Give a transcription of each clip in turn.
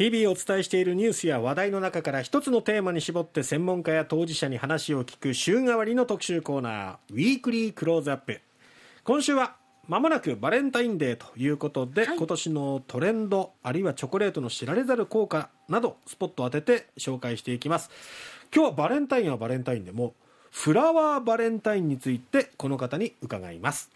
日々お伝えしているニュースや話題の中から一つのテーマに絞って専門家や当事者に話を聞く週替わりの特集コーナーウィークリークローズアップ。今週はまもなくバレンタインデーということで、はい。今年のトレンドあるいはチョコレートの知られざる効果などスポットを当てて紹介していきます。今日はバレンタインはバレンタインでもフラワーバレンタインについてこの方に伺います。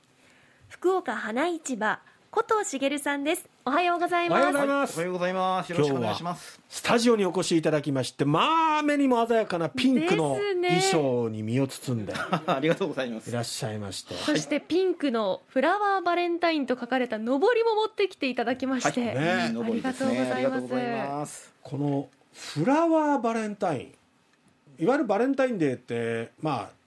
福岡花市場古藤茂さんですおはようございおはようございまますおはようございます。よろしくお願いします。スタジオにお越しいただきましてまあ目にも鮮やかなピンクの衣装に身を包んで ありがとうございますい。らっしゃいましてそしてピンクのフラワーバレンタインと書かれたのぼりも持ってきていただきまして、はいねいい登りですね。ありがとうございますありがとうございます。このフラワーバレンタインいわゆるバレンタインデーってまあ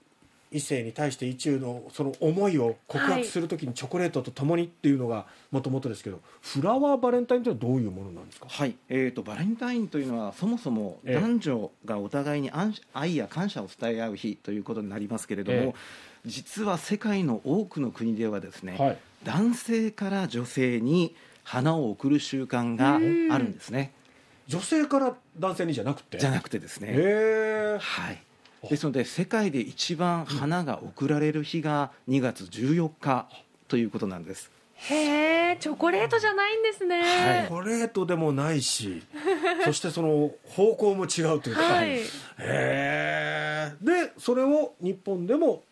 異性に対して意中のその思いを告白するときにチョコレートとともにっていうのがもともとですけどフラワーバレンタインってのはどういうものなんですか？はい、えー、とバレンタインというのはそもそもええ。男女がお互いに愛愛や感謝を伝え合う日ということになりますけれども、え実は世界の多くの国ではですね、はい。男性から女性に花を贈る習慣があるんですね。女性から男性にじゃなくて？じゃなくてですね、はい、ですので世界で一番花が贈られる日が2月14日ということなんです。へえチョコレートじゃないんですね、はい。チョコレートでもないし そしてその方向も違うというか、はい。へえ。でそれを日本でも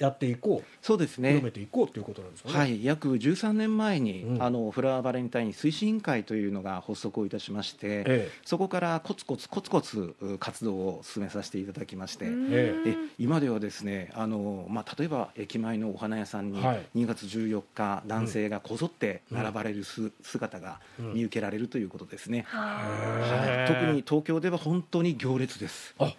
やっていこう。そうですね。広めていこうということなんですかね。はい、約13年前に、うん。あのフラワーバレンタイン推進委員会というのが発足をいたしまして、ええ。そこからコツコツコツコツう活動を進めさせていただきまして、うん。え。で今ではですねあの、まあ、例えば駅前のお花屋さんにはい。2月14日、男性がこぞって並ばれるす、姿がうん。見受けられるということですね、はへえはい、特に東京では本当に行列です。あ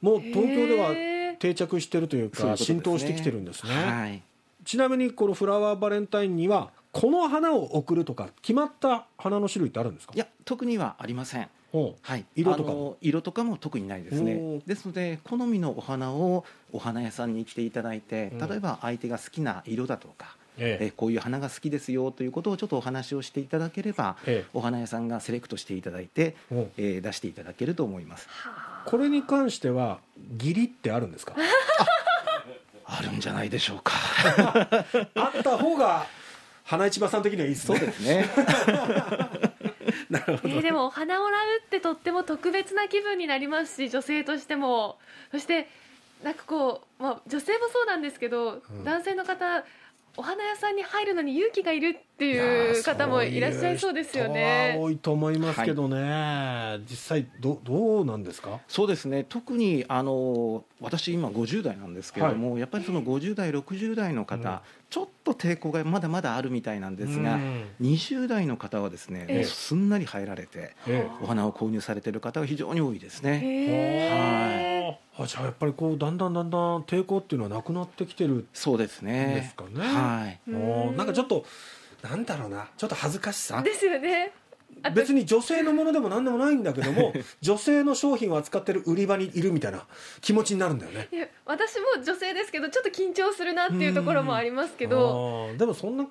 もう東京では定着してるというか浸透してきてるんですね。はい。ちなみにこのフラワーバレンタインにはこの花を贈るとか決まった花の種類ってあるんですか？いや特にはありません。ほう。はい、色とかも？あの色とかも特にないですね。ですので好みのお花をお花屋さんに来ていただいてうん。例えば相手が好きな色だとか、ええ。こういう花が好きですよということをちょっとお話をしていただければ、ええ。お花屋さんがセレクトしていただいて、ほう。えー出していただけると思います。あこれに関しては義理ってあるんですか？あるんじゃないでしょうか。あった方が花市場さん的にはいいですそうねですね。なるほど。えーでもお花もらうってとっても特別な気分になりますし女性としても。そしてなんかこう、まあ、女性もそうなんですけど、うん。男性の方お花屋さんに入るのに勇気がいるっていう方もいらっしゃいそうですよそういうね人は多いと思いますけどね、実際どどうなんですか？そうですね。特にあの私今50代なんですけれども、やっぱりその50代60代の方、うん。ちょっと抵抗がまだまだあるみたいなんですが、うん。20代の方はですね、えすんなり入られてえお花を購入されている方が非常に多いですね。へあじゃあやっぱりこうだんだんだんだん抵抗っていうのはなくなってきてるそうですね。ですかね。はい。うん。おーなんかちょっとなんだろうな。ちょっと恥ずかしさ。ーですよね。別に女性のものでも何でもないんだけども 女性の商品を扱ってる売り場にいるみたいな気持ちになるんだよね。いや私も女性ですけどちょっと緊張するなっていうところもありますけど。でもそんな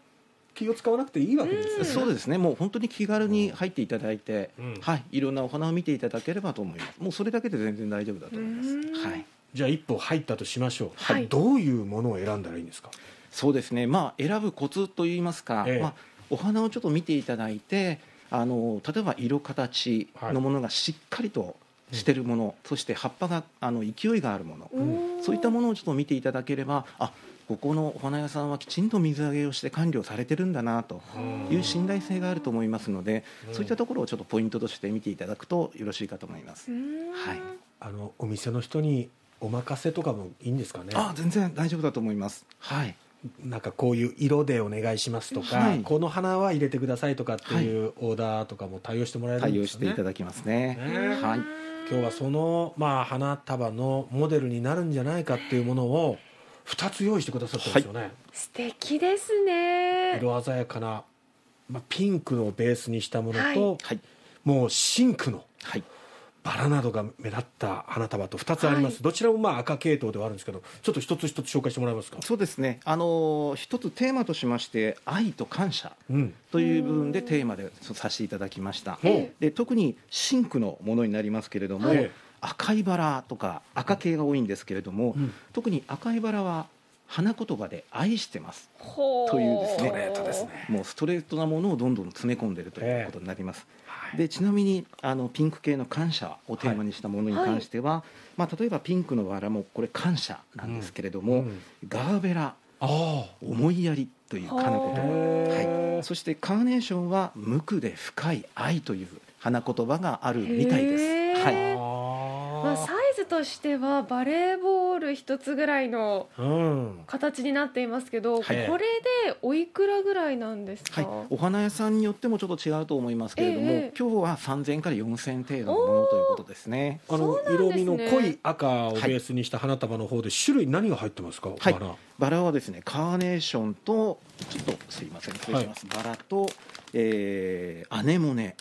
気を使わなくていいわけですよねそうですね。もう本当に気軽に入っていただいて、うんはい、いろんなお花を見ていただければと思います。もうそれだけで全然大丈夫だと思いますうん。はい。じゃあ一歩入ったとしましょう、はいどういうものを選んだらいいんですか？そうですね。まあ選ぶコツといいますか、ええまあお花をちょっと見ていただいて、あの例えば色形のものがしっかりとしてるもの、そして葉っぱがあの勢いがあるもの、おーそういったものをちょっと見ていただければ、あここのお花屋さんはきちんと水揚げをして管理をされてるんだなという信頼性があると思いますので、うんそういったところをちょっとポイントとして見ていただくとよろしいかと思います。うんはいあのお店の人にお任せとかもいいんですかね？あ全然大丈夫だと思います。はい。なんかこういう色でお願いしますとか、はいこの花は入れてくださいとかっていうオーダーとかも対応してもらえるん対応しですよねていただきますね。ねはい。今日はその、まあ、花束のモデルになるんじゃないかっていうものを2つ用意してくださったんですよね、素敵ですね。色鮮やかな、まあ、ピンクのベースにしたものと、はい。はい。もうシンクのはい。バラなどが目立った花束と2つあります、はい。どちらもまあ赤系統ではあるんですけどちょっと一つ一つ紹介してもらえますか？そうですね。あの一つテーマとしまして愛と感謝うん。という部分でテーマでさせていただきました。ほで特にシンクのものになりますけれども、はい赤いバラとか赤系が多いんですけれども、うん。特に赤いバラは花言葉で愛してます。ほう。というですね。ストレートですね。もうストレートなものをどんどん詰め込んでいるということになります、はい。でちなみにあのピンク系の感謝をテーマにしたものに関しては、まあ、例えばピンクのバラもこれ感謝なんですけれども、うん。ガーベラあ思いやりという花言あ葉。へーそしてカーネーションは無垢で深い愛という花言葉があるみたいです。はいまあ、サイズとしてはバレーボール一つぐらいのうん。形になっていますけど、はい。これでおいくらぐらいなんですか、はい、お花屋さんによってもちょっと違うと思いますけれども、ええ今日は3000円から4000円程度のものということですね。あのそうなんですね。色味の濃い赤をベースにした花束の方で種類何が入ってますか、はいバラはですねカーネーションとちょっとすいません失礼します、バラと、えーアネモネ。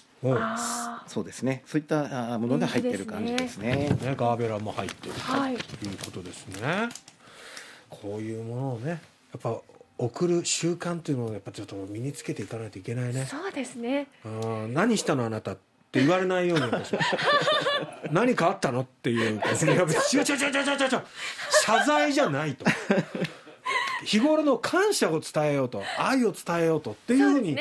そうですね。そういったあものが入っている感じですね。ガーベラも入ってるーはい。ということですね。こういうものをねやっぱ送る習慣っていうのをやっぱちょっと身につけていかないといけないね。そうですね。うん何したのあなたって言われないように。私 は何かあったのっていう。かいや別に違う違う違う違う違う違う謝罪じゃないと日頃の感謝を伝えようと愛を伝えようとっていうふうに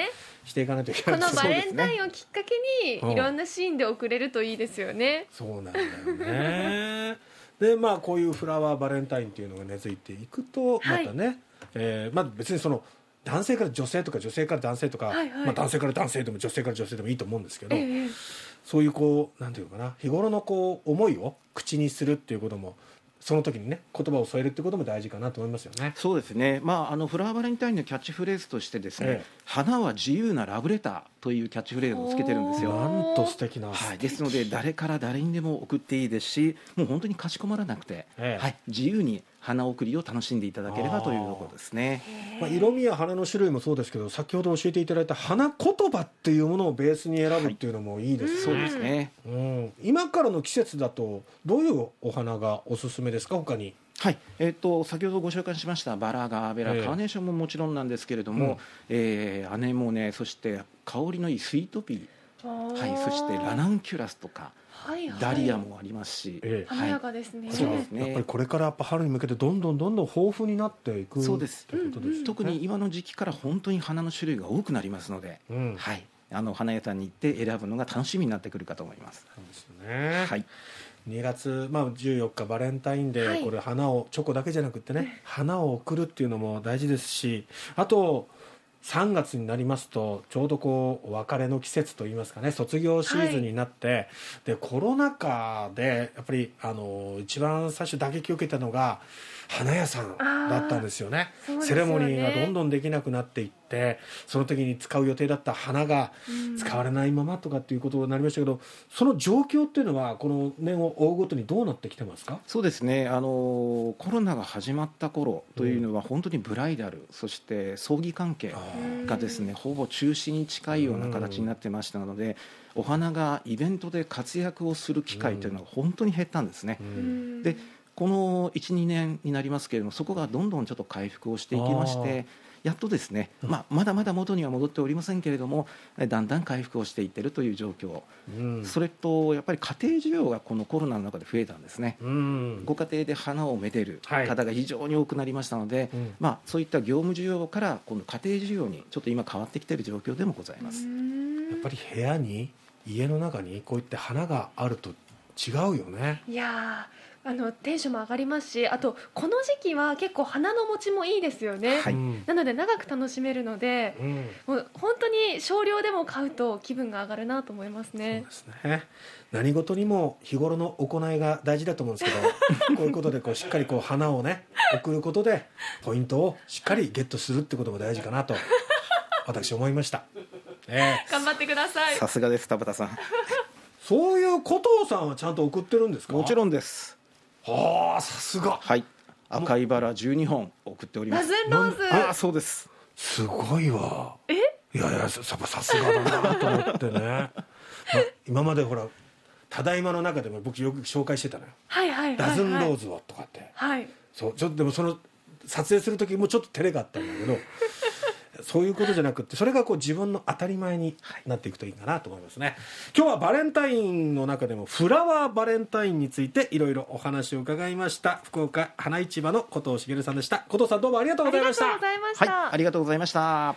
していかないといけこないのバレンタインをきっかけうんにいろんなシーンで送れるといいですよね。そうなんだよね。でまあこういうフラワーバレンタインっていうのが根付いていくとまたね、えーまあ、別にその男性から女性とか女性から男性とか、はいはい。まあ、男性から男性でも女性から女性でもいいと思うんですけど、ええ。そういうこうなんていうのかな日頃のこう思いを口にするっていうこともその時にね言葉を添えるってことも大事かなと思いますよね。そうですね、まあ、あのフラワーバレンタインのキャッチフレーズとしてですね、ええ。花は自由なラブレターというキャッチフレーズをつけてるんですよ。なんと素敵な、はい、ですので誰から誰にでも送っていいですしもう本当にかしこまらなくて、ええ。はい、自由に花送りを楽しんでいただければというところですね。まあ、色味や花の種類もそうですけど先ほど教えていただいた花言葉っていうものをベースに選ぶっていうのもいいですそうね、ですね。うん、今からの季節だとどういうお花がおすすめですか？他に。はい。えっと先ほどご紹介しましたバラガーベラ、ええ。カーネーションももちろんなんですけれども、えーアネモネそして香りのいいスイートピー、はい、そしてラナンキュラスとかはいはい。ダリアもありますし、ええ。華やかですね、そうですね。やっぱりこれからやっぱ春に向けてどんどんどんどん豊富になっていくそうです。ってことですよね。特に今の時期から本当に花の種類が多くなりますので、うん。はい、あの花屋さんに行って選ぶのが楽しみになってくるかと思います。そうですよね、はい、2月、まあ、14日バレンタインデー、はい。これ花をチョコだけじゃなくってね花を贈るっていうのも大事ですしあと3月になりますとちょうどこうお別れの季節といいますかね卒業シーズンになって、でコロナ禍でやっぱりあの一番最初打撃を受けたのが花屋さんだったんですよね。ね。セレモニーがどんどんできなくなっていってその時に使う予定だった花がうん。使われないままとかっていうことになりましたけどその状況っていうのはこの年を追うごとにどうなってきてますか？そうですね。あのコロナが始まった頃というのは本当にブライダル、そして葬儀関係がですねほぼ中止に近いような形になってましたので、お花がイベントで活躍をする機会というのが本当に減ったんですね。うん。でこの12年になりますけれどもそこがどんどんちょっと回復をしていきましてやっとですね、まあ、まだまだ元には戻っておりませんけれどもえだんだん回復をしていってるという状況、うん。それとやっぱり家庭需要がこのコロナの中で増えたんですね。うん。ご家庭で花をめでるはい。方が非常に多くなりましたので、うん。まあ、そういった業務需要から今度家庭需要にちょっと今変わってきている状況でもございます。うん。やっぱり部屋に家の中にこういって花があると違うよね。いやーあのテンションも上がりますしあとこの時期は結構花の持ちもいいですよね、はい。うんなので長く楽しめるのでうん。もう本当に少量でも買うと気分が上がるなと思いますそうねですね。何事にも日頃の行いが大事だと思うんですけど こういうことでこうしっかりこう花をね送ることでポイントをしっかりゲットするってことも大事かなと私思いました、ええ頑張ってください。さすがです田畑さん。そういうことをさんはちゃんと送ってるんですか？もちろんですはあさすが。はい。赤いバラ12本送っておりまラすズンローズ。ああそうです。すごいわ。え？いやいやさささすがだなと思ってね、まあ、今までほらただいまの中でも僕よく紹介してたのよ。はいはいはいダズンローズズをとかって。はい。そうちょっとでもその撮影する時もちょっと照れがあったんだけどそういうことじゃなくってそれがこう自分の当たり前になっていくといいかなと思いますね。今日はバレンタインの中でもフラワーバレンタインについていろいろお話を伺いました。福岡花市場の古藤茂さんでした。古藤さんどうもありがとうありがとうございました。ございましはいた、ありがとうございました